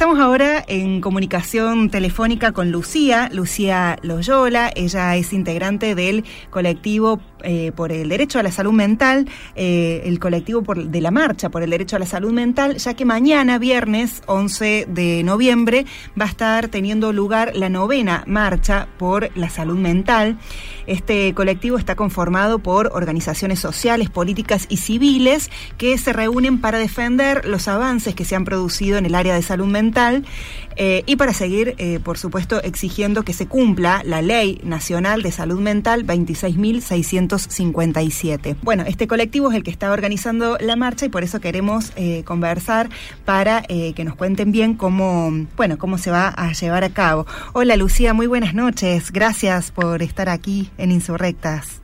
estamos ahora en comunicación telefónica con Lucía, Lucía Loyola. Ella es integrante del colectivo eh, por el derecho a la salud mental, eh, el colectivo de la marcha por el derecho a la salud mental, ya que mañana, viernes 11 de noviembre, va a estar teniendo lugar la novena marcha por la salud mental. Este colectivo está conformado por organizaciones sociales, políticas y civiles que se reúnen para defender los avances que se han producido en el área de salud mental eh, y para seguir, por supuesto, exigiendo que se cumpla la Ley Nacional de Salud Mental 26.600 1957. Bueno, este colectivo es el que está organizando la marcha y por eso queremos eh, conversar para eh, que nos cuenten bien cómo, bueno, cómo se va a llevar a cabo. Hola Lucía, muy buenas noches. Gracias por estar aquí en Insurrectas.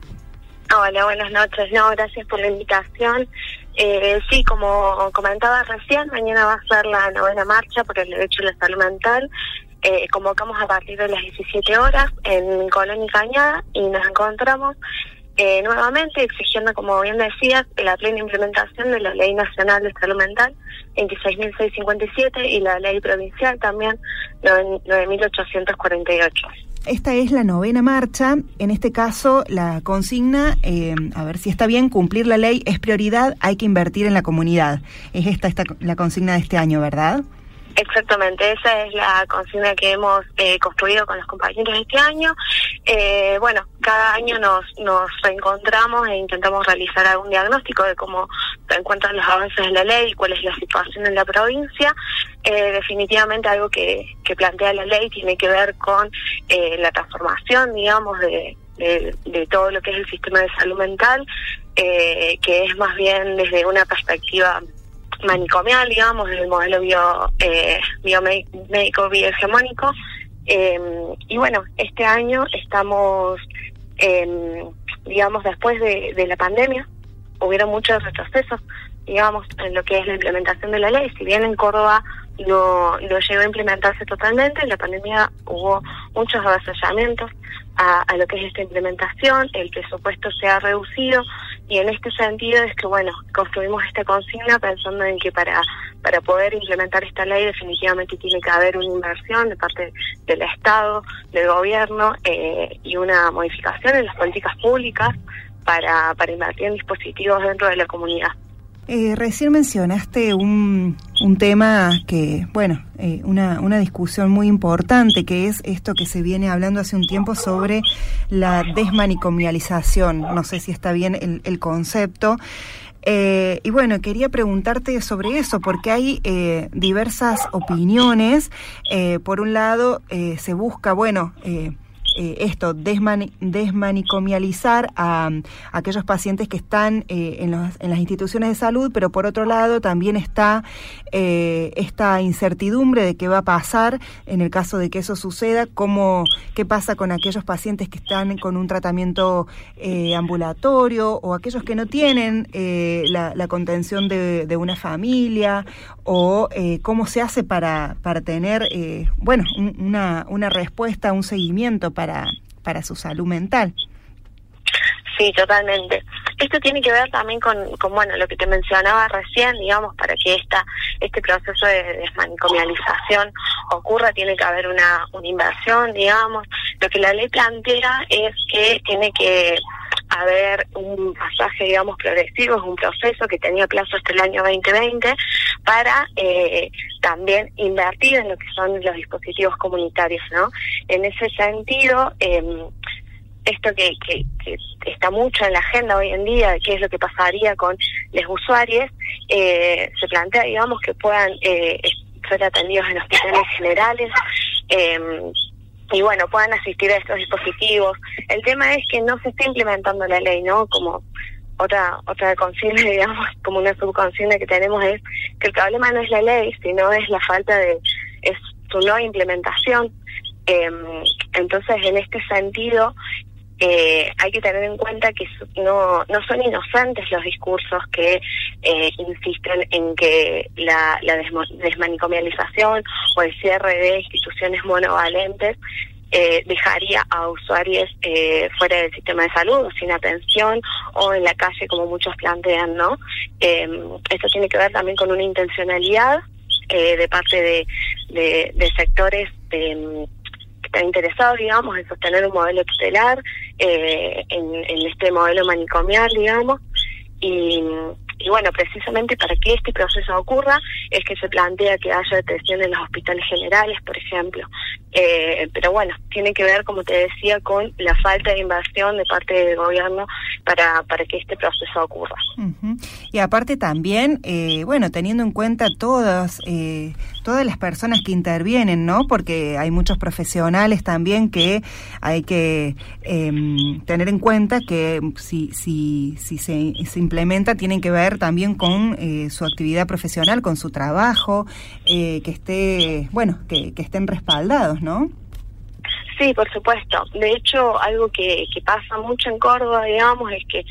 Hola, buenas noches. No, gracias por la invitación. Eh, sí, como comentaba recién, mañana va a ser la novena marcha por el derecho a la salud mental. Eh, convocamos a partir de las 17 horas en Colón y Cañada y nos encontramos eh, nuevamente exigiendo, como bien decías, la plena implementación de la Ley Nacional de Salud Mental 26.657 y la Ley Provincial también 9.848. Esta es la novena marcha. En este caso, la consigna, eh, a ver si está bien, cumplir la ley es prioridad, hay que invertir en la comunidad. Es esta, esta la consigna de este año, ¿verdad? Exactamente, esa es la consigna que hemos eh, construido con los compañeros este año. Eh, bueno, cada año nos, nos reencontramos e intentamos realizar algún diagnóstico de cómo se encuentran los avances de la ley y cuál es la situación en la provincia. Eh, definitivamente algo que, que plantea la ley tiene que ver con la transformación, digamos, de, de, todo lo que es el sistema de salud mental, que es más bien desde una perspectiva manicomial, digamos, el modelo bio, eh, biomédico biohegemónico. Eh, y bueno, este año estamos, eh, digamos, después de, de, la pandemia, hubieron muchos retrocesos, digamos, en lo que es la implementación de la ley. Si bien en Córdoba no, no llegó a implementarse totalmente, en la pandemia hubo muchos avasallamientos a, a, lo que es esta implementación, el presupuesto se ha reducido y en este sentido es que, bueno, construimos esta consigna pensando en que para, para poder implementar esta ley definitivamente tiene que haber una inversión de parte del Estado, del gobierno eh, y una modificación en las políticas públicas para, para invertir en dispositivos dentro de la comunidad. Eh, recién mencionaste un, un tema que, bueno, eh, una, una discusión muy importante, que es esto que se viene hablando hace un tiempo sobre la desmanicomialización. No sé si está bien el, concepto. Eh, y bueno, quería preguntarte sobre eso, porque hay diversas opiniones. Por un lado, se busca, bueno, eh, esto, desmani desmanicomializar a, aquellos pacientes que están eh, en, las instituciones de salud, pero por otro lado también está eh, esta incertidumbre de qué va a pasar en el caso de que eso suceda, cómo, qué pasa con aquellos pacientes que están con un tratamiento eh, ambulatorio o aquellos que no tienen la, la, contención de, de, una familia o cómo se hace para, para tener, bueno, un, una, una respuesta, un seguimiento para para, para su salud mental. Sí, totalmente. Esto tiene que ver también con, con, bueno, lo que te mencionaba recién, digamos, para que esta, este proceso de desmanicomialización ocurra, tiene que haber una, una inversión, digamos. Lo que la ley plantea es que tiene que haber un pasaje, digamos, progresivo, es un proceso que tenía plazo hasta el año 2020 para eh, también invertir en lo que son los dispositivos comunitarios, ¿no? En ese sentido, eh, esto que, que, que, está mucho en la agenda hoy en día, qué es lo que pasaría con los usuarios, eh, se plantea, digamos, que puedan eh, ser atendidos en hospitales generales, eh, y bueno, puedan asistir a estos dispositivos. El tema es que no se está implementando la ley, ¿no? Como otra otra consigna, digamos, como una subconsigna que tenemos es que el problema no es la ley, sino es la falta de, es su no implementación. Eh, entonces, en este sentido, eh, hay que tener en cuenta que no, no son inocentes los discursos que eh, insisten en que la, la desmanicomialización o el cierre de instituciones monovalentes eh, dejaría a usuarios eh, fuera del sistema de salud, sin atención o en la calle como muchos plantean, ¿no? Eh, esto tiene que ver también con una intencionalidad de parte de, de, sectores que están interesados, digamos, en sostener un modelo estelar, en, este modelo manicomial, digamos, y y bueno, precisamente para que este proceso ocurra es que se plantea que haya detención en los hospitales generales, por ejemplo. Eh, pero bueno, tiene que ver, como te decía, con la falta de inversión de parte del gobierno para, para que este proceso ocurra. Y aparte también, eh, bueno, teniendo en cuenta todas, eh, todas las personas que intervienen, ¿no? Porque hay muchos profesionales también que hay que em, tener en cuenta que si, si, si se, se implementa tienen que ver también con eh, su actividad profesional, con su trabajo, eh, que esté, bueno, que, estén respaldados, ¿no? Sí, por supuesto. De hecho, algo que, que pasa mucho en Córdoba, digamos, es que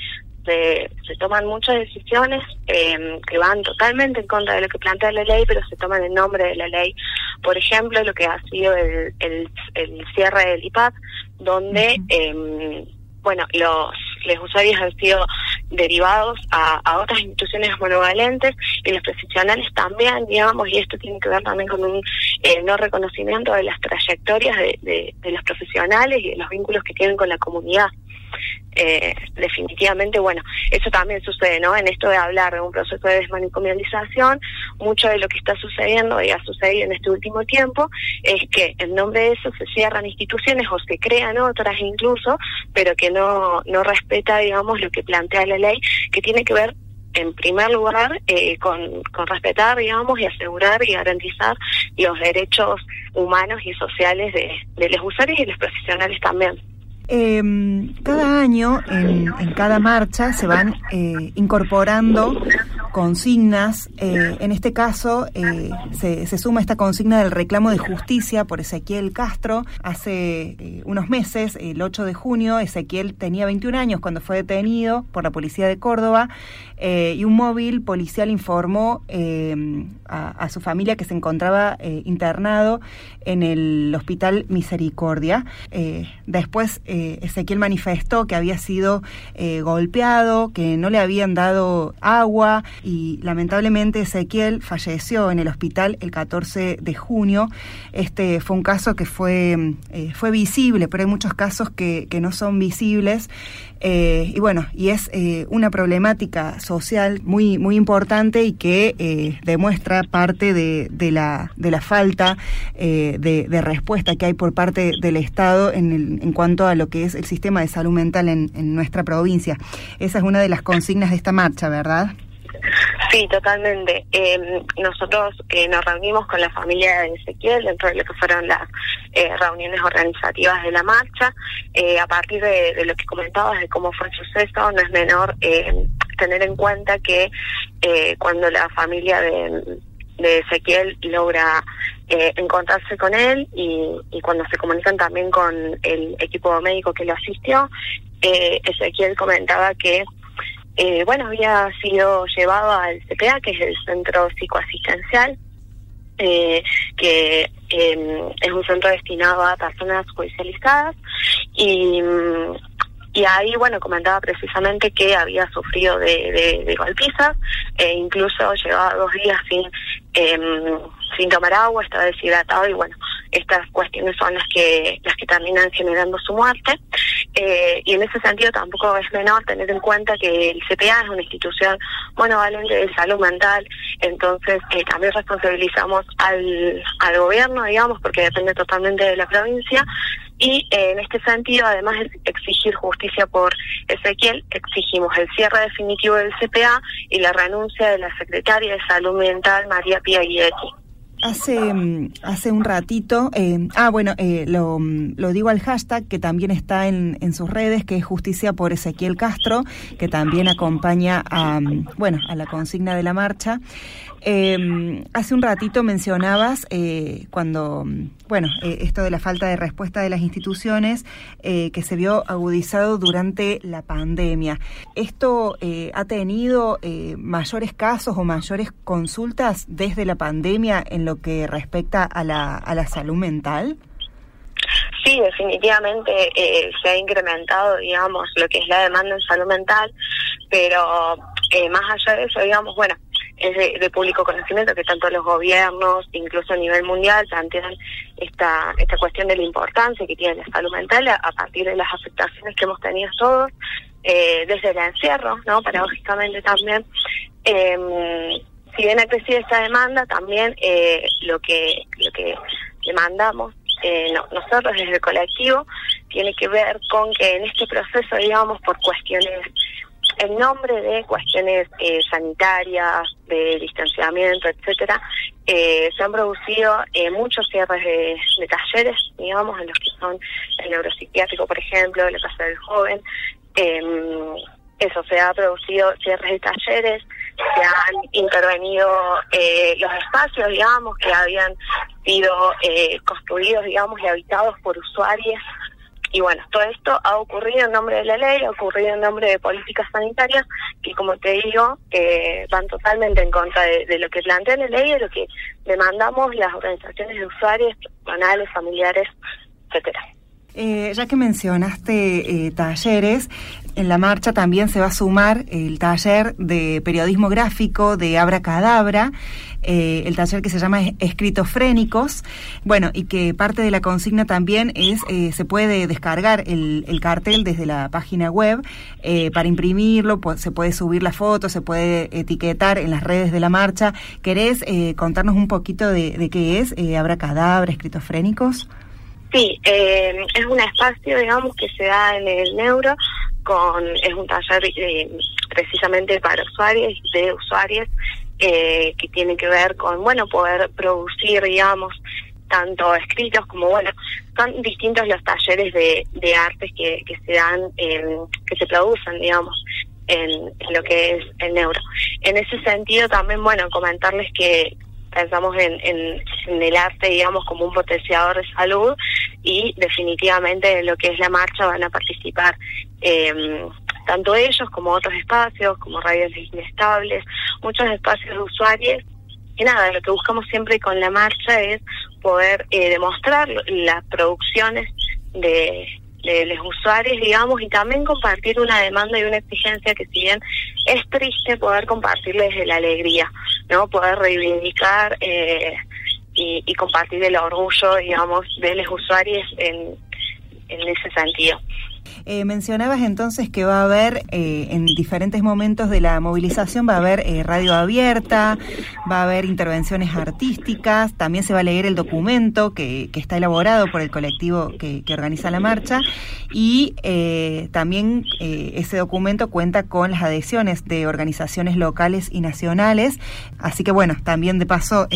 se, se toman muchas decisiones em, que van totalmente en contra de lo que plantea la ley, pero se toman en nombre de la ley. Por ejemplo, lo que ha sido el, el, el cierre del IPAP, donde, eh, bueno, los, los usuarios han sido derivados a, otras instituciones monovalentes y los profesionales también, digamos, y esto tiene que ver también con un eh, no reconocimiento de las trayectorias de, de los profesionales y de los vínculos que tienen con la comunidad eh, definitivamente, bueno, eso también sucede, ¿no? En esto de hablar de un proceso de desmanicomialización, mucho de lo que está sucediendo y ha sucedido en este último tiempo es que en nombre de eso se cierran instituciones o se crean otras incluso, pero que no, no respeta, digamos, lo que plantea la ley, que tiene que ver en primer lugar, eh, con, con, respetar, digamos, y asegurar y garantizar los derechos humanos y sociales de, de los usuarios y los profesionales también. Eh, cada año en, en, cada marcha se van eh, incorporando consignas. Eh, en este caso eh, se, suma esta consigna del reclamo de justicia por Ezequiel Castro. Hace eh, unos meses, el 8 de junio, Ezequiel tenía 21 años cuando fue detenido por la policía de Córdoba y un móvil policial informó a, a, su familia que se encontraba internado en el Hospital Misericordia. después Ezequiel manifestó que había sido golpeado, que no le habían dado agua y lamentablemente Ezequiel falleció en el hospital el 14 de junio. Este fue un caso que fue, eh, fue visible, pero hay muchos casos que, que no son visibles. Eh, y bueno, y es eh, una problemática social muy, muy importante y que demuestra parte de, de, la, de la falta de, de, respuesta que hay por parte del Estado en, el, en cuanto a lo que es el sistema de salud mental en, en nuestra provincia. Esa es una de las consignas de esta marcha, ¿verdad? Sí, totalmente. Eh, nosotros eh, nos reunimos con la familia de Ezequiel dentro de lo que fueron las eh, reuniones organizativas de la marcha. Eh, a partir de, lo que comentabas de cómo fue el suceso, no es menor eh, tener en cuenta que eh, cuando la familia de, Ezequiel logra encontrarse con él y, y, cuando se comunican también con el equipo médico que lo asistió, eh, Ezequiel comentaba que eh, bueno, había sido llevado al CPA, que es el Centro Psicoasistencial, eh, que eh, es un centro destinado a personas judicializadas y, ahí, bueno, comentaba precisamente que había sufrido de, de, de golpizas e incluso llevaba dos días sin, eh, sin tomar agua, estaba deshidratado y bueno, estas cuestiones son las que las que terminan generando su muerte. Eh, y en ese sentido tampoco es menor tener en cuenta que el CPA es una institución monovalente de salud mental, entonces eh, también responsabilizamos al, al gobierno, digamos, porque depende totalmente de la provincia, y eh, en este sentido, además de exigir justicia por Ezequiel, exigimos el cierre definitivo del CPA y la renuncia de la secretaria de Salud Mental, María Pia Guidetti. Hace, mm, hace un ratito, eh, ah, bueno, eh, lo, mm, lo, digo al hashtag que también está en, en, sus redes, que es Justicia por Ezequiel Castro, que también acompaña a, mm, bueno, a la consigna de la marcha. Eh, hace un ratito mencionabas eh, cuando, bueno, eh, esto de la falta de respuesta de las instituciones eh, que se vio agudizado durante la pandemia. ¿Esto eh, ha tenido mayores casos o mayores consultas desde la pandemia en lo que respecta a la, a la salud mental? Sí, definitivamente se ha incrementado, digamos, lo que es la demanda en salud mental, pero más allá de eso, digamos, bueno, es de, público conocimiento que tanto los gobiernos, incluso a nivel mundial, plantean esta, esta cuestión de la importancia que tiene la salud mental a, partir de las afectaciones que hemos tenido todos, eh, desde el encierro, ¿no? Paradójicamente también. Eh, si bien ha crecido esta demanda, también eh, lo que lo que demandamos eh, nosotros desde el colectivo tiene que ver con que en este proceso, digamos, por cuestiones en nombre de cuestiones eh, sanitarias, de distanciamiento, etcétera, eh, se han producido eh, muchos cierres de, talleres, digamos, en los que son el neuropsiquiátrico, por ejemplo, la casa del joven. Em, eso, se ha producido cierres de talleres, se han intervenido los espacios, digamos, que habían sido construidos, digamos, y habitados por usuarios y bueno, todo esto ha ocurrido en nombre de la ley, ha ocurrido en nombre de políticas sanitarias que, como te digo, eh, van totalmente en contra de, lo que plantea la ley, de lo que demandamos las organizaciones de usuarios, personales, familiares, etcétera. Eh, ya que mencionaste eh, talleres, en la marcha también se va a sumar el taller de periodismo gráfico de Abra Cadabra, eh, el taller que se llama Escritofrénicos, bueno, y que parte de la consigna también es, eh, se puede descargar el, cartel desde la página web eh, para imprimirlo, se puede subir la foto, se puede etiquetar en las redes de la marcha. ¿Querés contarnos un poquito de, qué es Abra Cadabra, Escritofrénicos? Sí, es un espacio, digamos, que se da en el neuro con es un taller eh, precisamente para usuarios de usuarios eh, que tiene que ver con bueno poder producir digamos tanto escritos como bueno son distintos los talleres de, de artes que, que se dan que se producen digamos en, en, lo que es el neuro. En ese sentido también bueno comentarles que pensamos en, en, el arte, digamos, como un potenciador de salud y definitivamente en lo que es la marcha van a participar eh, tanto ellos como otros espacios, como radios inestables, muchos espacios de usuarios. Y nada, lo que buscamos siempre con la marcha es poder eh, demostrar las producciones de, de los usuarios, digamos, y también compartir una demanda y una exigencia que si bien es triste poder compartirles la alegría, ¿no? Poder reivindicar eh, y, y, compartir el orgullo, digamos, de los usuarios en, en ese sentido. Eh, mencionabas entonces que va a haber eh, en diferentes momentos de la movilización, va a haber eh, radio abierta, va a haber intervenciones artísticas, también se va a leer el documento que, que está elaborado por el colectivo que, que organiza la marcha y también ese documento cuenta con las adhesiones de organizaciones locales y nacionales, así que bueno, también de paso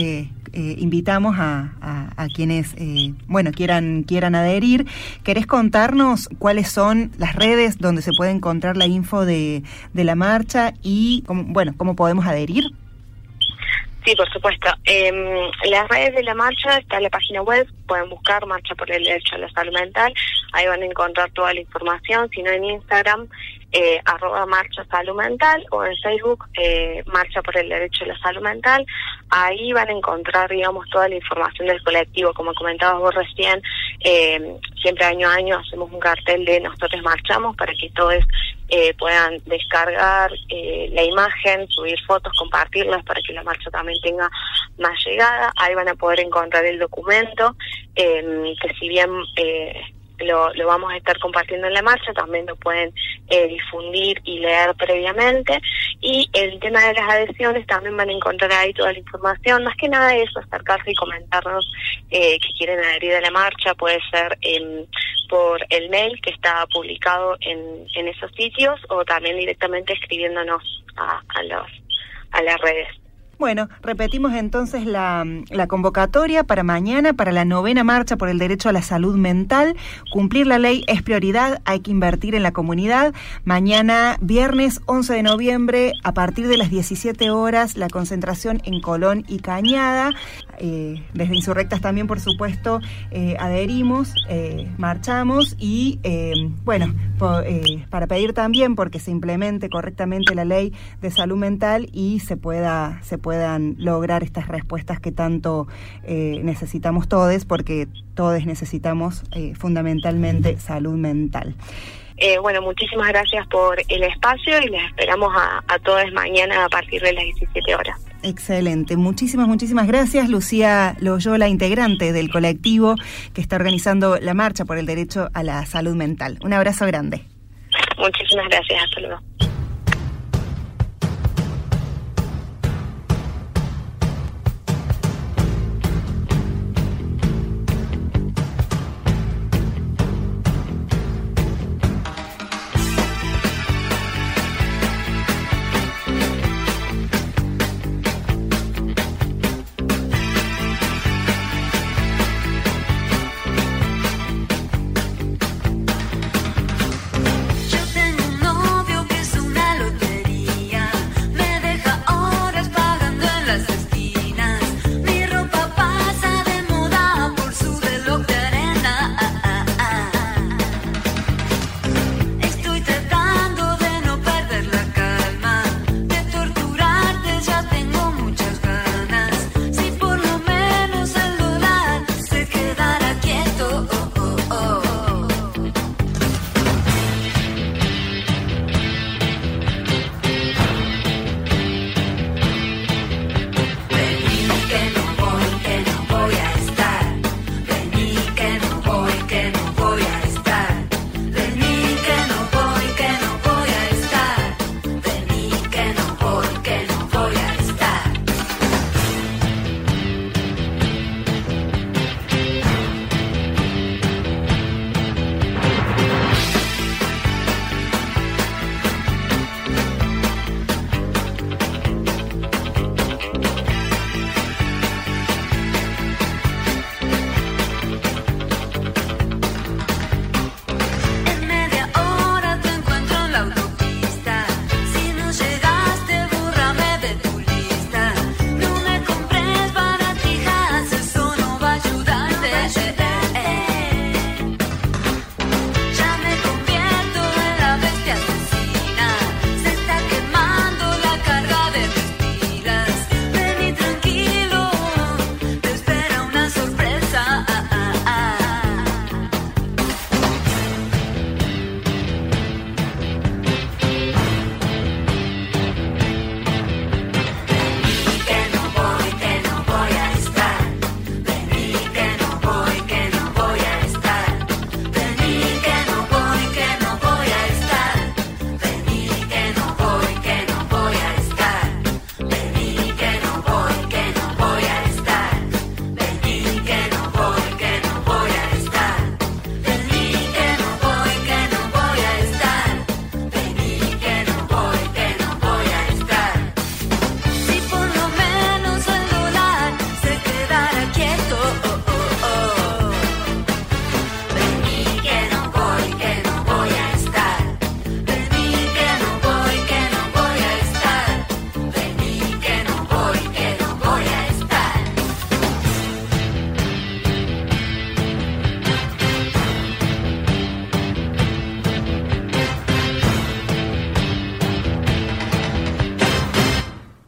eh, invitamos a, a, quienes, eh, bueno, quieran, quieran adherir. ¿Querés contarnos cuáles son las redes donde se puede encontrar la info de, de la marcha y, cómo, bueno, cómo podemos adherir? Sí, por supuesto. Eh, las redes de la marcha está la página web, pueden buscar Marcha por el Derecho a la Salud Mental, ahí van a encontrar toda la información, si no en Instagram eh, arroba marcha salud mental o en Facebook eh, marcha por el derecho a la salud mental. Ahí van a encontrar, digamos, toda la información del colectivo. Como comentabas vos recién, eh, siempre año a año hacemos un cartel de nosotros marchamos para que todos eh, puedan descargar eh, la imagen, subir fotos, compartirlas para que la marcha también tenga más llegada. Ahí van a poder encontrar el documento, que si bien lo, lo vamos a estar compartiendo en la marcha, también lo pueden eh, difundir y leer previamente. Y el tema de las adhesiones también van a encontrar ahí toda la información. Más que nada eso, acercarse y comentarnos eh, que quieren adherir a la marcha, puede ser por el mail que está publicado en, esos sitios o también directamente escribiéndonos a las redes. Bueno, repetimos entonces la, convocatoria para mañana, para la novena marcha por el derecho a la salud mental. Cumplir la ley es prioridad, hay que invertir en la comunidad. Mañana, viernes 11 de noviembre, a partir de las 17 horas, la concentración en Colón y Cañada. Eh, desde Insurrectas también, por supuesto, eh, adherimos, eh, marchamos y, bueno, para pedir también porque se implemente correctamente la ley de salud mental y se pueda, se puedan lograr estas respuestas que tanto necesitamos todos, porque todos necesitamos fundamentalmente salud mental. bueno, muchísimas gracias por el espacio y les esperamos a, a todos mañana a partir de las 17 horas. Excelente. Muchísimas, muchísimas gracias. Lucía Loyola, integrante del colectivo que está organizando la marcha por el derecho a la salud mental. Un abrazo grande. Muchísimas gracias. Hasta luego.